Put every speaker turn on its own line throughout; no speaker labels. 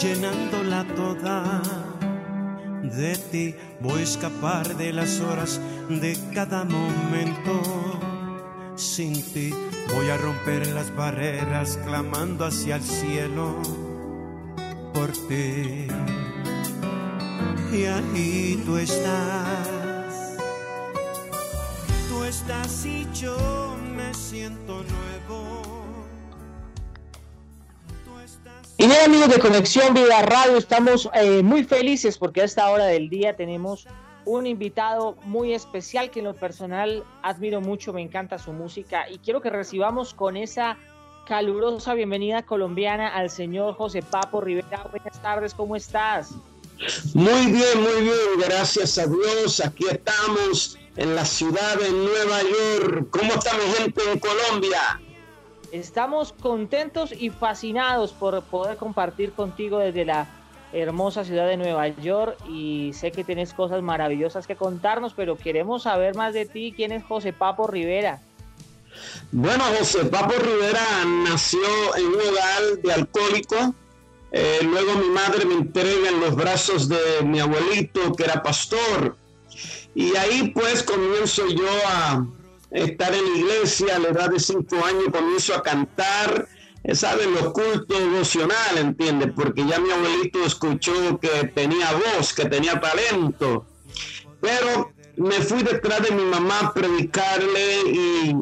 llenándola toda de ti. Voy a escapar de las horas de cada momento. Sin ti voy a romper las barreras clamando hacia el cielo por ti. Y ahí tú estás. Tú estás y yo me siento nuevo.
Y bien amigos de Conexión Vida Radio, estamos eh, muy felices porque a esta hora del día tenemos un invitado muy especial que en lo personal admiro mucho, me encanta su música y quiero que recibamos con esa calurosa bienvenida colombiana al señor José Papo Rivera. Buenas tardes, ¿cómo estás?
Muy bien, muy bien, gracias a Dios. Aquí estamos en la ciudad de Nueva York. ¿Cómo está mi gente en Colombia?
Estamos contentos y fascinados por poder compartir contigo desde la hermosa ciudad de Nueva York y sé que tienes cosas maravillosas que contarnos, pero queremos saber más de ti. ¿Quién es José Papo Rivera?
Bueno, José Papo Rivera nació en un hogar de alcohólico. Eh, luego mi madre me entrega en los brazos de mi abuelito, que era pastor. Y ahí pues comienzo yo a, estar en la iglesia a la edad de cinco años, comienzo a cantar, eh, ¿saben? Los cultos devocional, ¿entiendes? Porque ya mi abuelito escuchó que tenía voz, que tenía talento. Pero me fui detrás de mi mamá a predicarle y,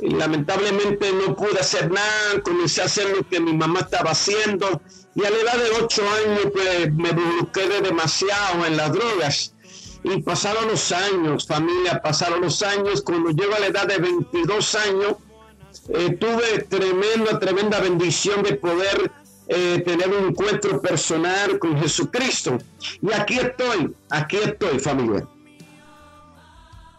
lamentablemente no pude hacer nada, comencé a hacer lo que mi mamá estaba haciendo y a la edad de ocho años pues, me busqué demasiado en las drogas y pasaron los años, familia, pasaron los años. Cuando llego a la edad de 22 años, eh, tuve tremenda, tremenda bendición de poder eh, tener un encuentro personal con Jesucristo. Y aquí estoy, aquí estoy, familia.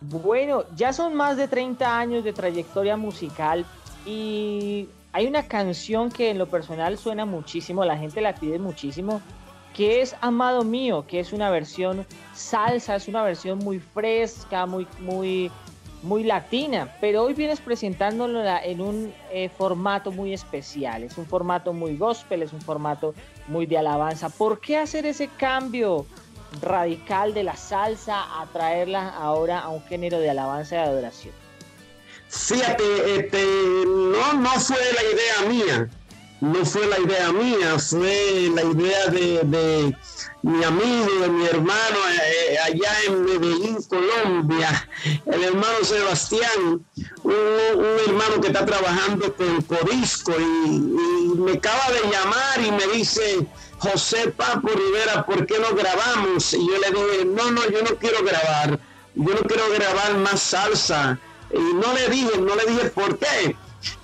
Bueno, ya son más de 30 años de trayectoria musical y hay una canción que en lo personal suena muchísimo, la gente la pide muchísimo, que es Amado Mío, que es una versión salsa, es una versión muy fresca, muy, muy, muy latina, pero hoy vienes presentándola en un eh, formato muy especial, es un formato muy gospel, es un formato muy de alabanza. ¿Por qué hacer ese cambio radical de la salsa a traerla ahora a un género de alabanza y adoración?
Fíjate, este, no, no fue la idea mía no fue la idea mía, fue la idea de, mi amigo, de mi hermano eh, allá en Medellín, Colombia, el hermano Sebastián, un, hermano que está trabajando con Codisco y, me acaba de llamar y me dice, José Papo Rivera, ¿por qué no grabamos? Y yo le dije, no, no, yo no quiero grabar, yo no quiero grabar más salsa. Y no le dije, no le dije por qué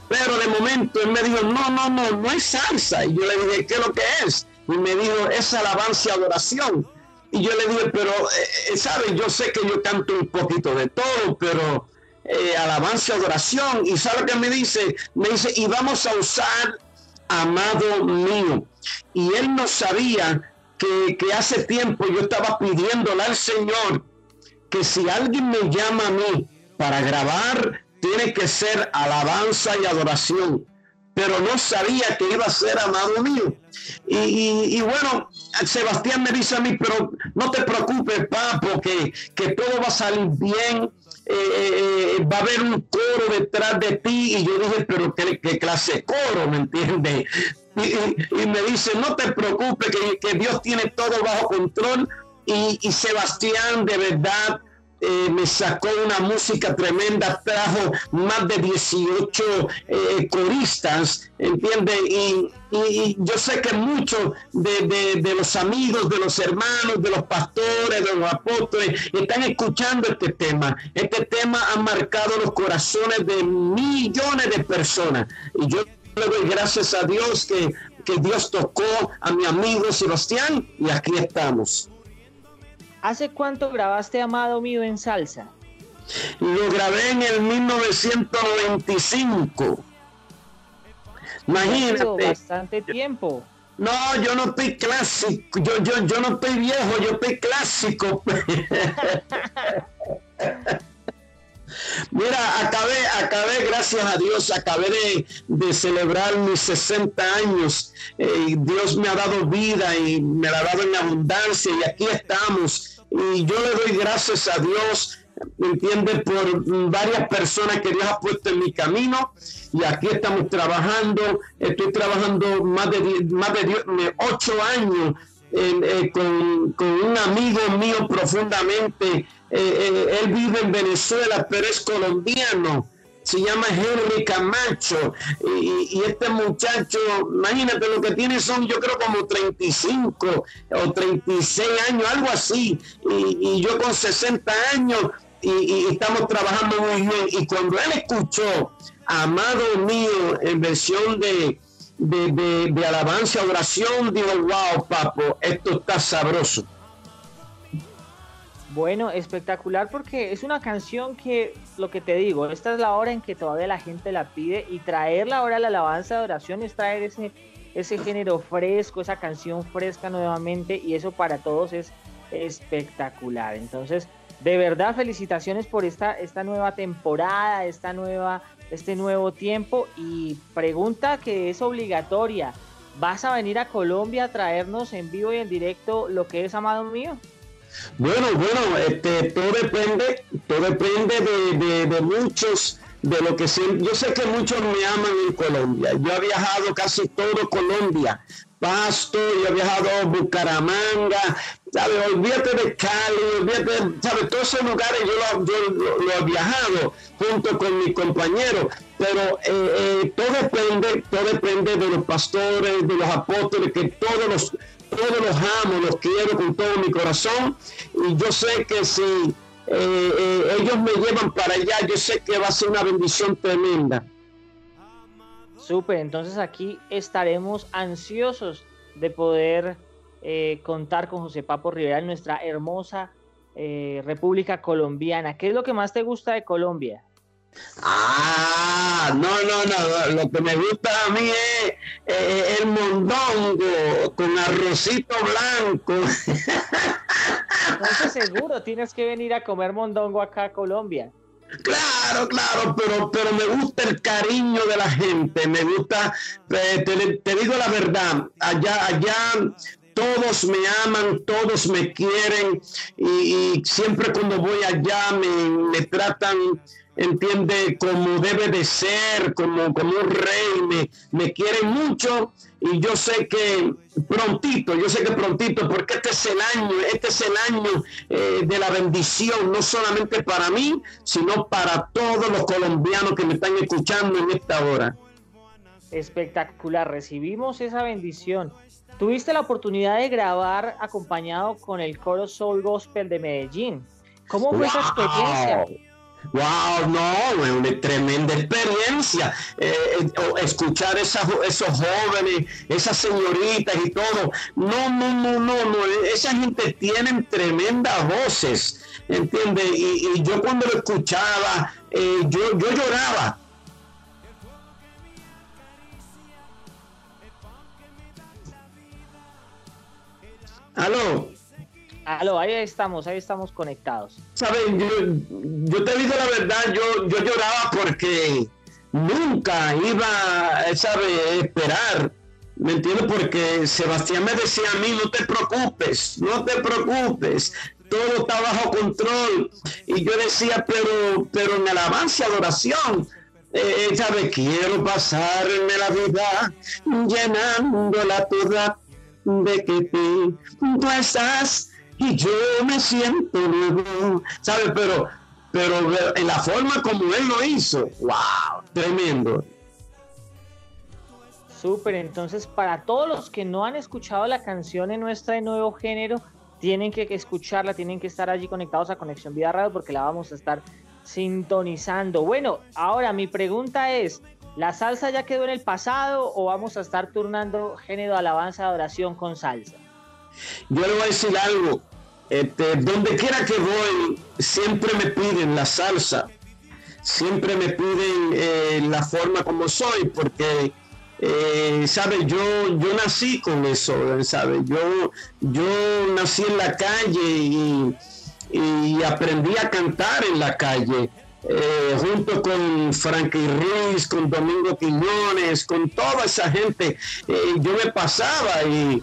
pero de momento él me dijo, no, no, no, no es salsa. Y yo le dije, ¿qué es lo que es? Y me dijo, es alabanza y adoración. Y yo le dije, pero, eh, eh ¿sabes? Yo sé que yo canto un poquito de todo, pero eh, alabanza y adoración. Y ¿sabe qué me dice? Me dice, y vamos a usar amado mío. Y él no sabía que, que hace tiempo yo estaba pidiéndole al Señor que si alguien me llama a mí para grabar tiene que ser alabanza y adoración. Pero no sabía que iba a ser amado mío. Y, bueno, Sebastián me dice a mí, pero no te preocupes, papo, que, que todo va a salir bien. Eh, va a haber un coro detrás de ti. Y yo dije, pero ¿qué, qué clase coro? ¿Me entiendes? Y, me dice, no te preocupes, que, que Dios tiene todo bajo control. Y, y Sebastián, de verdad, eh, me sacó una música tremenda, trajo más de 18 eh, coristas, ¿entiende? Y, yo sé que muchos de, los amigos, de los hermanos, de los pastores, de los apóstoles, están escuchando este tema. Este tema ha marcado los corazones de millones de personas. Y yo le doy gracias a Dios que, que Dios tocó a mi amigo Sebastián y aquí estamos.
¿Hace cuánto grabaste Amado Mío en salsa?
Lo grabé en el 1995. Imagínate.
Bastante tiempo.
No, yo no estoy clásico, yo, yo, yo no estoy viejo, yo estoy clásico. Mira, acabé, acabé, gracias a Dios, acabé de, celebrar mis 60 años. Eh, Dios me ha dado vida y me la ha dado en abundancia y aquí estamos. Y yo le doy gracias a Dios, ¿me entiende? Por varias personas que Dios ha puesto en mi camino. Y aquí estamos trabajando. Estoy trabajando más de, más de 8 años eh, con, con, un amigo mío profundamente eh, eh, él vive en Venezuela, pero es colombiano. Se llama Henry Camacho. Y, este muchacho, imagínate, lo que tiene son, yo creo, como 35 o 36 años, algo así. Y, yo con 60 años y, estamos trabajando muy bien. Y cuando él escuchó, amado mío, en versión de, de, de, de alabanza, oración, dijo, wow, papo, esto está sabroso.
Bueno, espectacular porque es una canción que, lo que te digo, esta es la hora en que todavía la gente la pide y traerla ahora a la alabanza de oración es traer ese, ese género fresco, esa canción fresca nuevamente y eso para todos es espectacular. Entonces, de verdad, felicitaciones por esta, esta nueva temporada, esta nueva, este nuevo tiempo y pregunta que es obligatoria. ¿Vas a venir a Colombia a traernos en vivo y en directo lo que es Amado Mío?
Bueno, bueno, este, todo depende, todo depende de, muchos, de lo que siempre, yo sé que muchos me aman en Colombia. Yo he viajado casi todo Colombia, Pasto, yo he viajado a Bucaramanga, ¿sabes? Olvídate de Cali, olvídate, ¿sabes? Todos esos lugares yo lo, he viajado junto con mi compañero, pero eh, eh, todo depende, todo depende de los pastores, de los apóstoles, que todos los todos los amo, los quiero con todo mi corazón y yo sé que si eh, eh, ellos me llevan para allá, yo sé que va a ser una bendición tremenda.
Súper, entonces aquí estaremos ansiosos de poder eh, contar con José Papo Rivera en nuestra hermosa República Colombiana. ¿Qué es lo que más te gusta de Colombia?
Ah, no, no, no, lo que me gusta a mí es eh, el mondongo con arrocito blanco.
Entonces seguro tienes que venir a comer mondongo acá a Colombia.
Claro, claro, pero, pero me gusta el cariño de la gente, me gusta, eh, te, digo la verdad, allá, allá todos me aman, todos me quieren y, siempre cuando voy allá me, me tratan entiende como debe de ser, como, como un rey, me, me quieren mucho y yo sé que prontito, yo sé que prontito, porque este es el año, este es el año eh, de la bendición, no solamente para mí, sino para todos los colombianos que me están escuchando en esta hora.
Espectacular, recibimos esa bendición. Tuviste la oportunidad de grabar acompañado con el coro Soul Gospel de Medellín. ¿Cómo fue esa experiencia?
Wow, no, una tremenda experiencia. Eh, eh, escuchar esos jóvenes, esas señoritas y todo. No, no, no, no, no. Esa gente tiene tremendas voces, ¿entiendes? Y, yo cuando lo escuchaba, eh, yo, yo lloraba.
Aló. Aló, ahí estamos, ahí estamos conectados.
Saben, yo, te digo la verdad, yo, yo lloraba porque nunca iba, ¿sabe? esperar. ¿Me entiendes? Porque Sebastián me decía a mí, no te preocupes, no te preocupes, todo está bajo control. Y yo decía, pero, pero en alabanza, adoración, eh, ¿sabe? Quiero pasarme la vida llenándola toda de que tú, tú estás y yo me siento ¿sabes? Pero, pero en la forma como él lo hizo, wow, tremendo.
Súper, entonces para todos los que no han escuchado la canción en nuestra nuevo género, tienen que escucharla, tienen que estar allí conectados a Conexión Vida Radio porque la vamos a estar sintonizando. Bueno, ahora mi pregunta es, ¿la salsa ya quedó en el pasado o vamos a estar turnando género alabanza de oración con salsa?
Yo le voy a decir algo. Este, donde quiera que voy, siempre me piden la salsa. Siempre me piden eh, la forma como soy, porque, eh. Yo, yo nací con eso, ¿sabe? Yo, yo nací en la calle y, y aprendí a cantar en la calle. eh, junto con Frankie Ruiz, con Domingo Quiñones, con toda esa gente, eh, yo me pasaba y,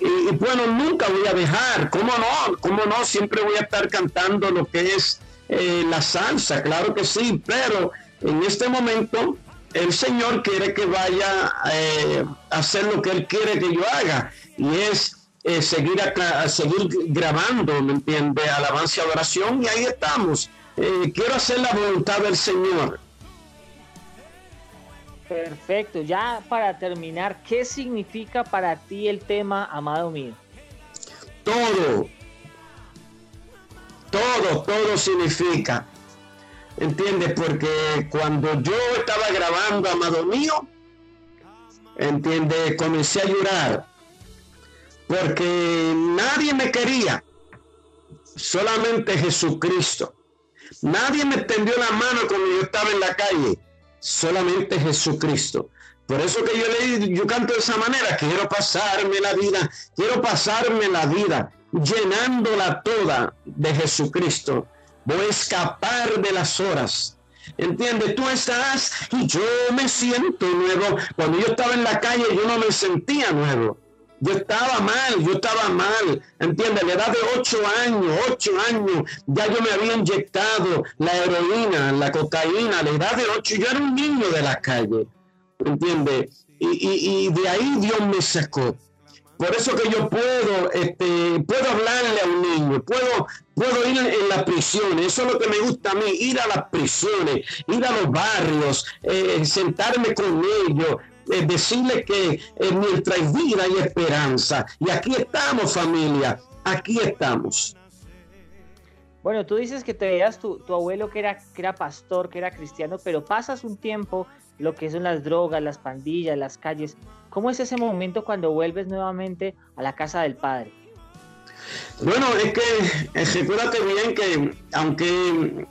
y, bueno, nunca voy a dejar, ¿cómo no? ¿Cómo no? Siempre voy a estar cantando lo que es eh, la salsa, claro que sí, pero en este momento el Señor quiere que vaya a hacer lo que Él quiere que yo haga y es seguir, acá, seguir grabando, ¿me entiende? Alabanza y adoración y ahí estamos. Eh, quiero hacer la voluntad del Señor.
Perfecto, ya para terminar, ¿qué significa para ti el tema, amado mío?
Todo, todo, todo significa, ¿entiendes? Porque cuando yo estaba grabando, amado mío, ¿entiendes? Comencé a llorar, porque nadie me quería, solamente Jesucristo. Nadie me tendió la mano cuando yo estaba en la calle, solamente Jesucristo. Por eso que yo le yo canto de esa manera, quiero pasarme la vida, quiero pasarme la vida llenándola toda de Jesucristo. Voy a escapar de las horas. ¿Entiendes? Tú estás y yo me siento nuevo. Cuando yo estaba en la calle yo no me sentía nuevo. Yo estaba mal, yo estaba mal. ¿Entiendes? A la edad de ocho años, ocho años, ya yo me había inyectado la heroína, la cocaína. A la edad de ocho, yo era un niño de la calle. ¿Entiendes? Y, de ahí Dios me sacó. Por eso que yo puedo, este, puedo hablarle a un niño, puedo, puedo ir en las prisiones, eso es lo que me gusta a mí, ir a las prisiones, ir a los barrios, eh, sentarme con ellos, eh, decirle que eh, mientras hay vida y esperanza. Y aquí estamos familia, aquí estamos.
Bueno, tú dices que te veías tu, abuelo que era, que era pastor, que era cristiano, pero pasas un tiempo lo que son las drogas, las pandillas, las calles. ¿Cómo es ese momento cuando vuelves nuevamente a la casa del padre?
Bueno, es que recuérdate bien que aunque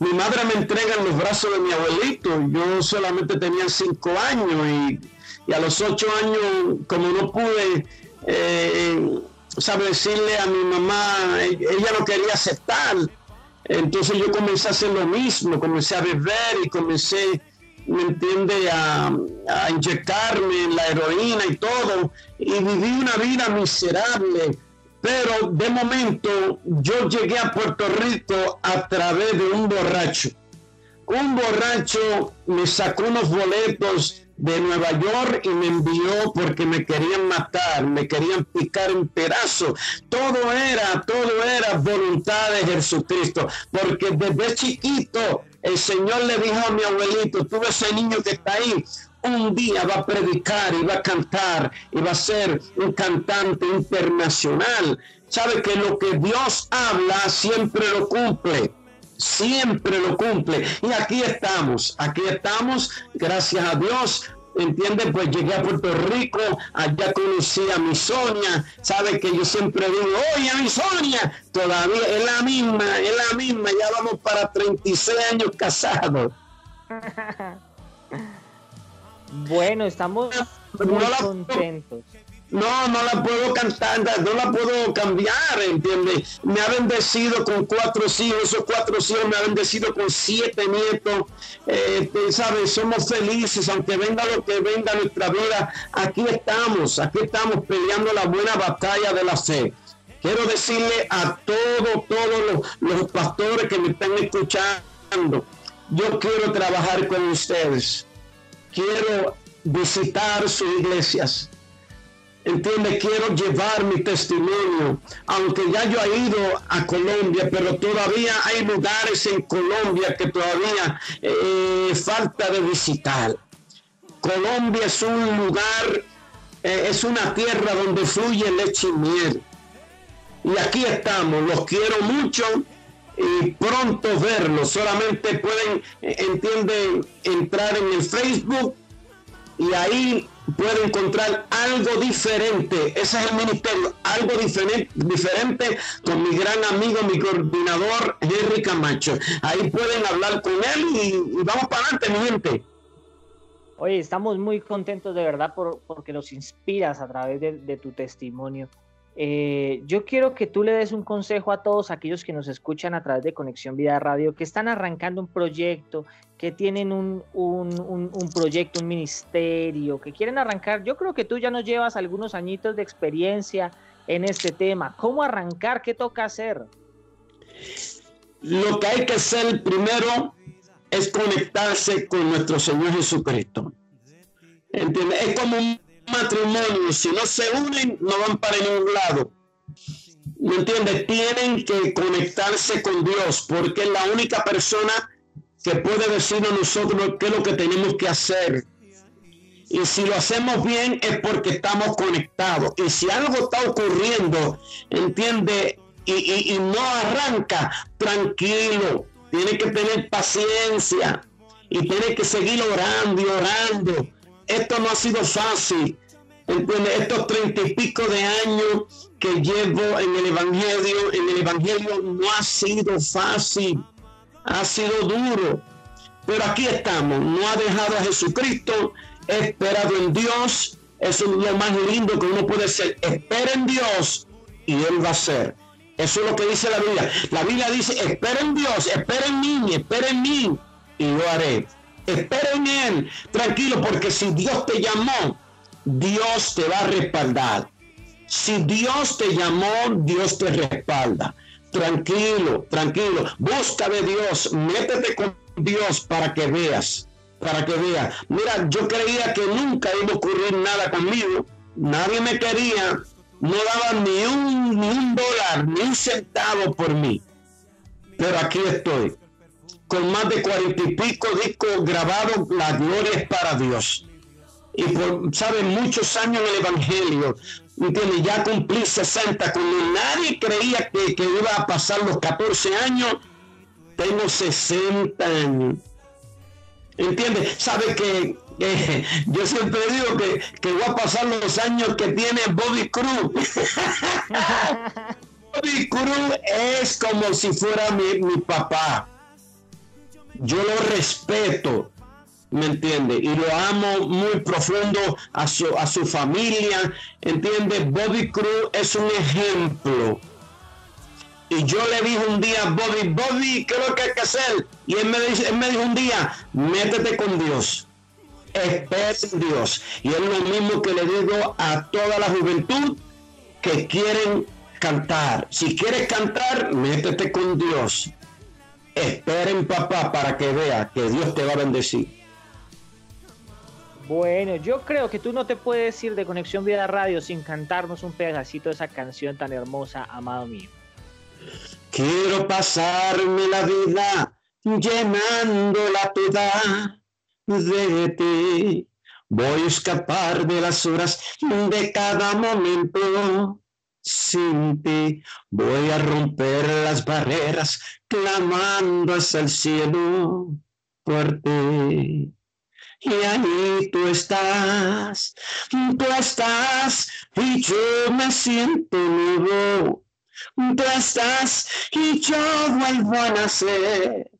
mi madre me entrega en los brazos de mi abuelito. Yo solamente tenía cinco años y, a los ocho años, como no pude, eh, decirle a mi mamá, ella no quería aceptar. Entonces yo comencé a hacer lo mismo, comencé a beber y comencé, ¿me entiende?, a, a inyectarme la heroína y todo. Y viví una vida miserable pero de momento yo llegué a Puerto Rico a través de un borracho. Un borracho me sacó unos boletos de Nueva York y me envió porque me querían matar, me querían picar en pedazos. Todo era, todo era voluntad de Jesucristo, porque desde chiquito el Señor le dijo a mi abuelito, tú ese niño que está ahí, un día va a predicar y va a cantar y va a ser un cantante internacional. Sabe que lo que Dios habla siempre lo cumple. Siempre lo cumple. Y aquí estamos, aquí estamos, gracias a Dios, entiende Pues llegué a Puerto Rico, allá conocí a mi Sonia, sabe que yo siempre digo, oye, mi Sonia, todavía es la misma, es la misma, ya vamos para 36 años casados.
Bueno, estamos muy contentos.
No, no la puedo cantar, no la puedo cambiar, ¿entiendes? Me ha bendecido con cuatro hijos, esos cuatro hijos me ha bendecido con siete nietos, eh, ¿sabes? Somos felices, aunque venga lo que venga nuestra vida, aquí estamos, aquí estamos peleando la buena batalla de la fe. Quiero decirle a todos, todos los, los pastores que me están escuchando, yo quiero trabajar con ustedes quiero visitar sus iglesias. Entiende, quiero llevar mi testimonio, aunque ya yo he ido a Colombia, pero todavía hay lugares en Colombia que todavía eh, falta de visitar. Colombia es un lugar, eh, es una tierra donde fluye leche y miel. Y aquí estamos, los quiero mucho y pronto verlo. Solamente pueden, eh, entienden, entrar en el Facebook y ahí pueden encontrar algo diferente. Ese es el ministerio, algo diferente, diferente con mi gran amigo, mi coordinador, Henry Camacho. Ahí pueden hablar con él y, vamos para adelante, mi gente.
Oye, estamos muy contentos de verdad por, porque nos inspiras a través de tu testimonio. Eh, yo quiero que tú le des un consejo a todos aquellos que nos escuchan a través de Conexión Vida Radio, que están arrancando un proyecto, que tienen un, un, proyecto, un ministerio, que quieren arrancar. Yo creo que tú ya nos llevas algunos añitos de experiencia en este tema. ¿Cómo arrancar? ¿Qué toca hacer?
Lo que hay que hacer primero es conectarse con nuestro Señor Jesucristo. Es como un matrimonio, si no se unen, no van para ningún lado. ¿Me entiendes? Tienen que conectarse con Dios, porque es la única persona que puede decirnos a nosotros qué es lo que tenemos que hacer. Y si lo hacemos bien es porque estamos conectados. Y si algo está ocurriendo, entiende, y, y no arranca, tranquilo. Tiene que tener paciencia y tiene que seguir orando y orando esto no ha sido fácil. Estos treinta y pico de años que llevo en el Evangelio, en el Evangelio no ha sido fácil, ha sido duro. Pero aquí estamos, no ha dejado a Jesucristo, he esperado en Dios. Eso es lo más lindo que uno puede ser. Espera en Dios y Él va a ser. Eso es lo que dice la Biblia. La Biblia dice, espera en Dios, espera en mí, espera en mí y yo haré. Espera en Él, tranquilo, porque si Dios te llamó, Dios te va a respaldar. Si Dios te llamó, Dios te respalda. Tranquilo, tranquilo. Busca de Dios, métete con Dios para que veas, para que veas. Mira, yo creía que nunca iba a ocurrir nada conmigo. Nadie me quería, no daba ni un, ni un dólar, ni un centavo por mí. Pero aquí estoy con más de cuarenta y pico discos grabados, la gloria es para Dios. Y por, ¿saben? Muchos años en el Evangelio, ¿entiendes? Ya cumplí 60, cuando nadie creía que, iba a pasar los 14 años, tengo 60 años. ¿Entiendes? ¿Sabe que yo siempre digo que, que, voy a pasar los años que tiene Bobby Cruz. Bobby Cruz es como si fuera mi, mi papá yo lo respeto, ¿me entiende? Y lo amo muy profundo a su, a su familia, ¿entiende? Bobby Cruz es un ejemplo. Y yo le dije un día Bobby, Bobby, ¿qué es lo que hay que hacer? Y él me, dice, él me dijo un día, métete con Dios, espera en Dios. Y es lo mismo que le digo a toda la juventud que quieren cantar. Si quieres cantar, métete con Dios. Esperen papá para que vea que Dios te va a bendecir.
Bueno, yo creo que tú no te puedes ir de Conexión Vida Radio sin cantarnos un pedacito de esa canción tan hermosa, amado mío.
Quiero pasarme la vida llenándola toda de ti. Voy a escapar de las horas de cada momento sin ti. Voy a romper las barreras clamando hacia el cielo fuerte. Y ahí tú estás, tú estás y yo me siento nuevo. Tú estás y yo vuelvo a nacer.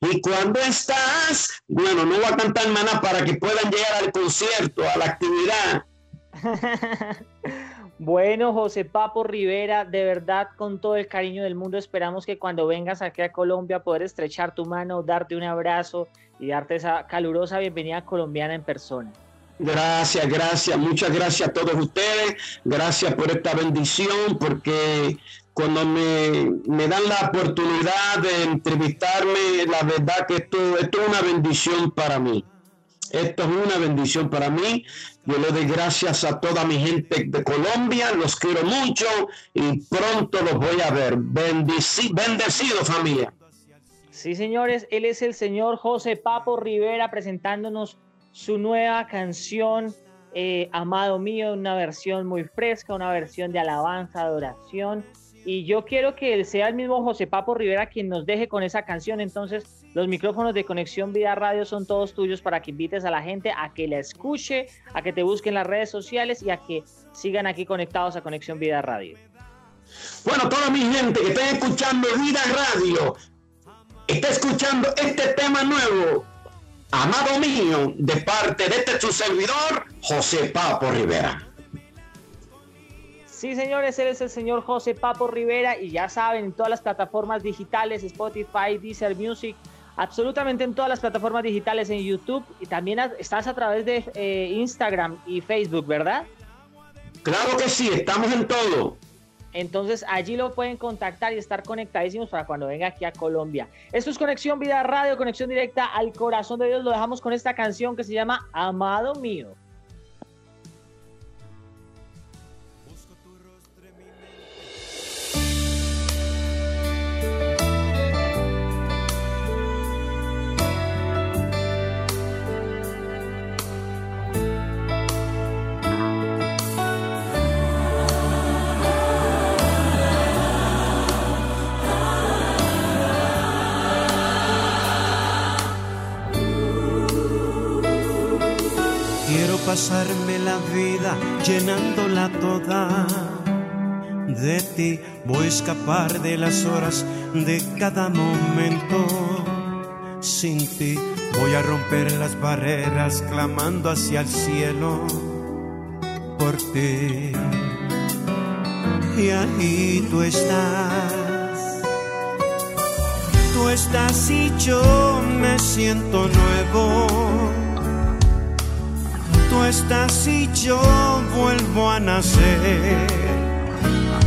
Y cuando estás, bueno, no voy a cantar maná para que puedan llegar al concierto, a la actividad.
Bueno, José Papo Rivera, de verdad, con todo el cariño del mundo, esperamos que cuando vengas aquí a Colombia poder estrechar tu mano, darte un abrazo y darte esa calurosa bienvenida colombiana en persona.
Gracias, gracias, muchas gracias a todos ustedes, gracias por esta bendición, porque cuando me, dan la oportunidad de entrevistarme, la verdad que esto, es una bendición para mí. Esto es una bendición para mí. Yo le doy gracias a toda mi gente de Colombia. Los quiero mucho y pronto los voy a ver. bendecido familia.
Sí, señores, él es el señor José Papo Rivera presentándonos su nueva canción, eh, Amado Mío, una versión muy fresca, una versión de alabanza, adoración y yo quiero que sea el mismo José Papo Rivera quien nos deje con esa canción. Entonces, los micrófonos de Conexión Vida Radio son todos tuyos para que invites a la gente a que la escuche, a que te busquen las redes sociales y a que sigan aquí conectados a Conexión Vida Radio.
Bueno, toda mi gente que está escuchando Vida Radio, está escuchando este tema nuevo, amado mío, de parte de este su servidor, José Papo Rivera.
Sí, señores, él es el señor José Papo Rivera y ya saben, en todas las plataformas digitales, Spotify, Deezer Music, absolutamente en todas las plataformas digitales, en YouTube y también estás a través de eh, Instagram y Facebook, ¿verdad?
Claro que sí, estamos en todo.
Entonces allí lo pueden contactar y estar conectadísimos para cuando venga aquí a Colombia. Esto es Conexión Vida Radio, conexión directa al corazón de Dios. Lo dejamos con esta canción que se llama Amado Mío.
Pasarme la vida llenándola toda de ti. Voy a escapar de las horas de cada momento sin ti. Voy a romper las barreras clamando hacia el cielo por ti. Y ahí tú estás. Tú estás y yo me siento nuevo estás y yo vuelvo a nacer.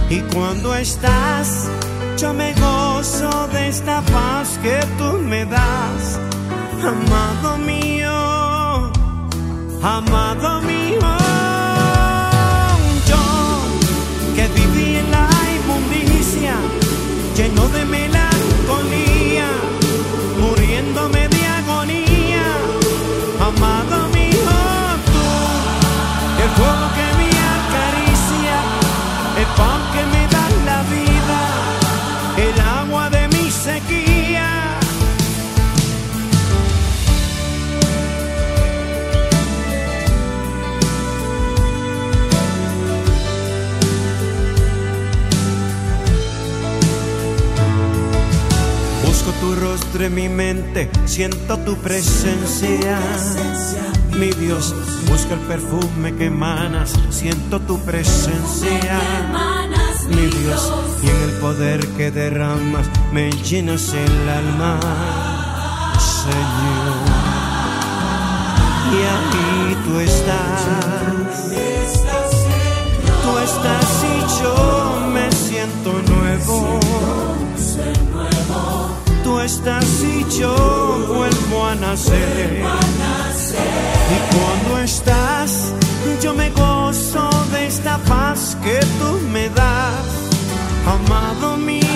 Y cuando estás, yo me gozo de esta paz que tú me das, amado mío, amado mío. Tu rostro en mi mente, siento tu presencia mi Dios, busca el perfume que emanas, siento tu presencia, mi Dios, y en el poder que derramas me llenas el alma, Señor. Y ahí tú estás, tú estás y yo me siento nuevo. Tú estás y yo vuelvo a nacer. Y cuando estás, yo me gozo de esta paz que tú me das, amado mío.